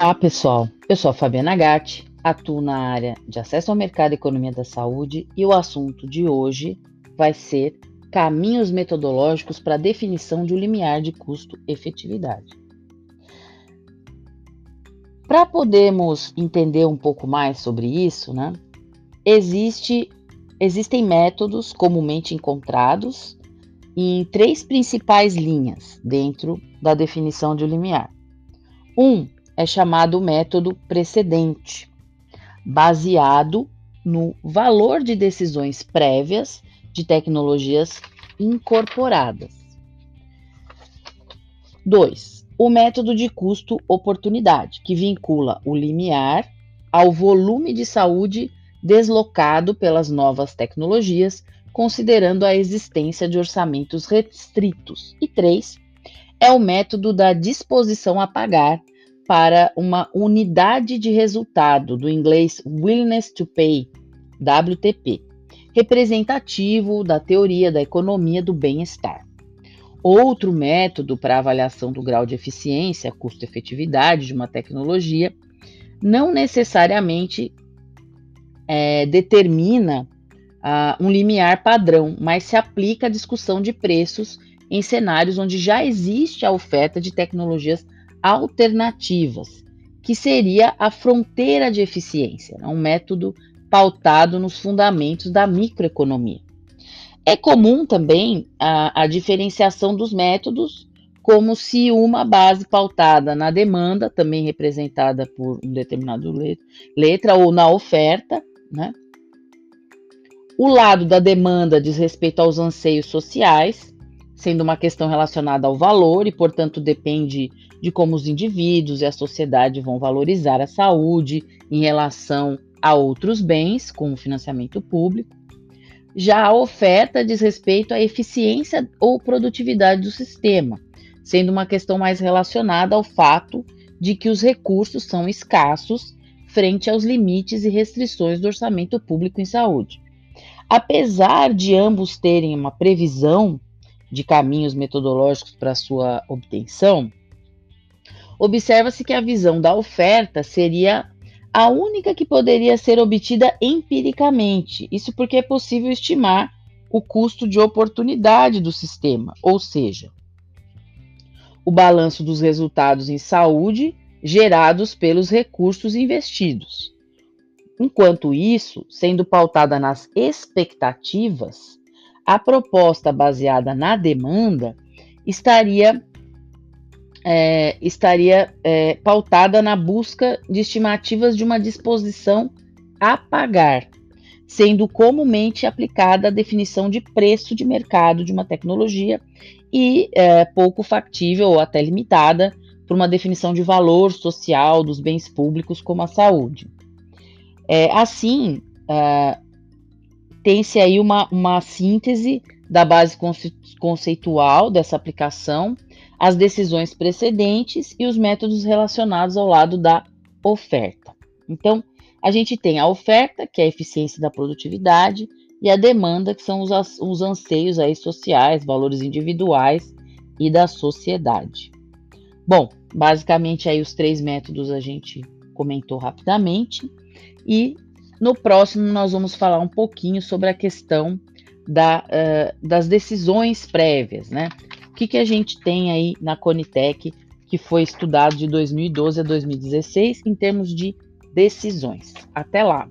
Olá, pessoal. Eu sou a Fabiana Gatti, atuo na área de acesso ao mercado e economia da saúde e o assunto de hoje vai ser caminhos metodológicos para a definição de um limiar de custo-efetividade. Para podermos entender um pouco mais sobre isso, né, existe, existem métodos comumente encontrados em três principais linhas dentro da definição de um limiar. Um é chamado método precedente, baseado no valor de decisões prévias de tecnologias incorporadas. 2. O método de custo-oportunidade, que vincula o limiar ao volume de saúde deslocado pelas novas tecnologias, considerando a existência de orçamentos restritos. E 3. É o método da disposição a pagar, para uma unidade de resultado, do inglês Willingness to Pay, WTP, representativo da teoria da economia do bem-estar. Outro método para avaliação do grau de eficiência, custo-efetividade de uma tecnologia, não necessariamente é, determina uh, um limiar padrão, mas se aplica à discussão de preços em cenários onde já existe a oferta de tecnologias alternativas, que seria a fronteira de eficiência, né? um método pautado nos fundamentos da microeconomia. É comum também a, a diferenciação dos métodos, como se uma base pautada na demanda, também representada por um determinado letra, ou na oferta, né? O lado da demanda diz respeito aos anseios sociais, sendo uma questão relacionada ao valor e, portanto, depende de como os indivíduos e a sociedade vão valorizar a saúde em relação a outros bens, como financiamento público. Já a oferta diz respeito à eficiência ou produtividade do sistema, sendo uma questão mais relacionada ao fato de que os recursos são escassos frente aos limites e restrições do orçamento público em saúde. Apesar de ambos terem uma previsão de caminhos metodológicos para sua obtenção, observa-se que a visão da oferta seria a única que poderia ser obtida empiricamente. Isso porque é possível estimar o custo de oportunidade do sistema, ou seja, o balanço dos resultados em saúde gerados pelos recursos investidos. Enquanto isso, sendo pautada nas expectativas, a proposta baseada na demanda estaria, é, estaria é, pautada na busca de estimativas de uma disposição a pagar, sendo comumente aplicada a definição de preço de mercado de uma tecnologia e é, pouco factível ou até limitada por uma definição de valor social dos bens públicos como a saúde. É, assim, é, tem-se aí uma, uma síntese da base conceitual dessa aplicação, as decisões precedentes e os métodos relacionados ao lado da oferta. Então, a gente tem a oferta, que é a eficiência da produtividade, e a demanda, que são os, os anseios aí sociais, valores individuais e da sociedade. Bom, basicamente aí os três métodos a gente comentou rapidamente e no próximo, nós vamos falar um pouquinho sobre a questão da, uh, das decisões prévias, né? O que, que a gente tem aí na Conitec, que foi estudado de 2012 a 2016 em termos de decisões. Até lá!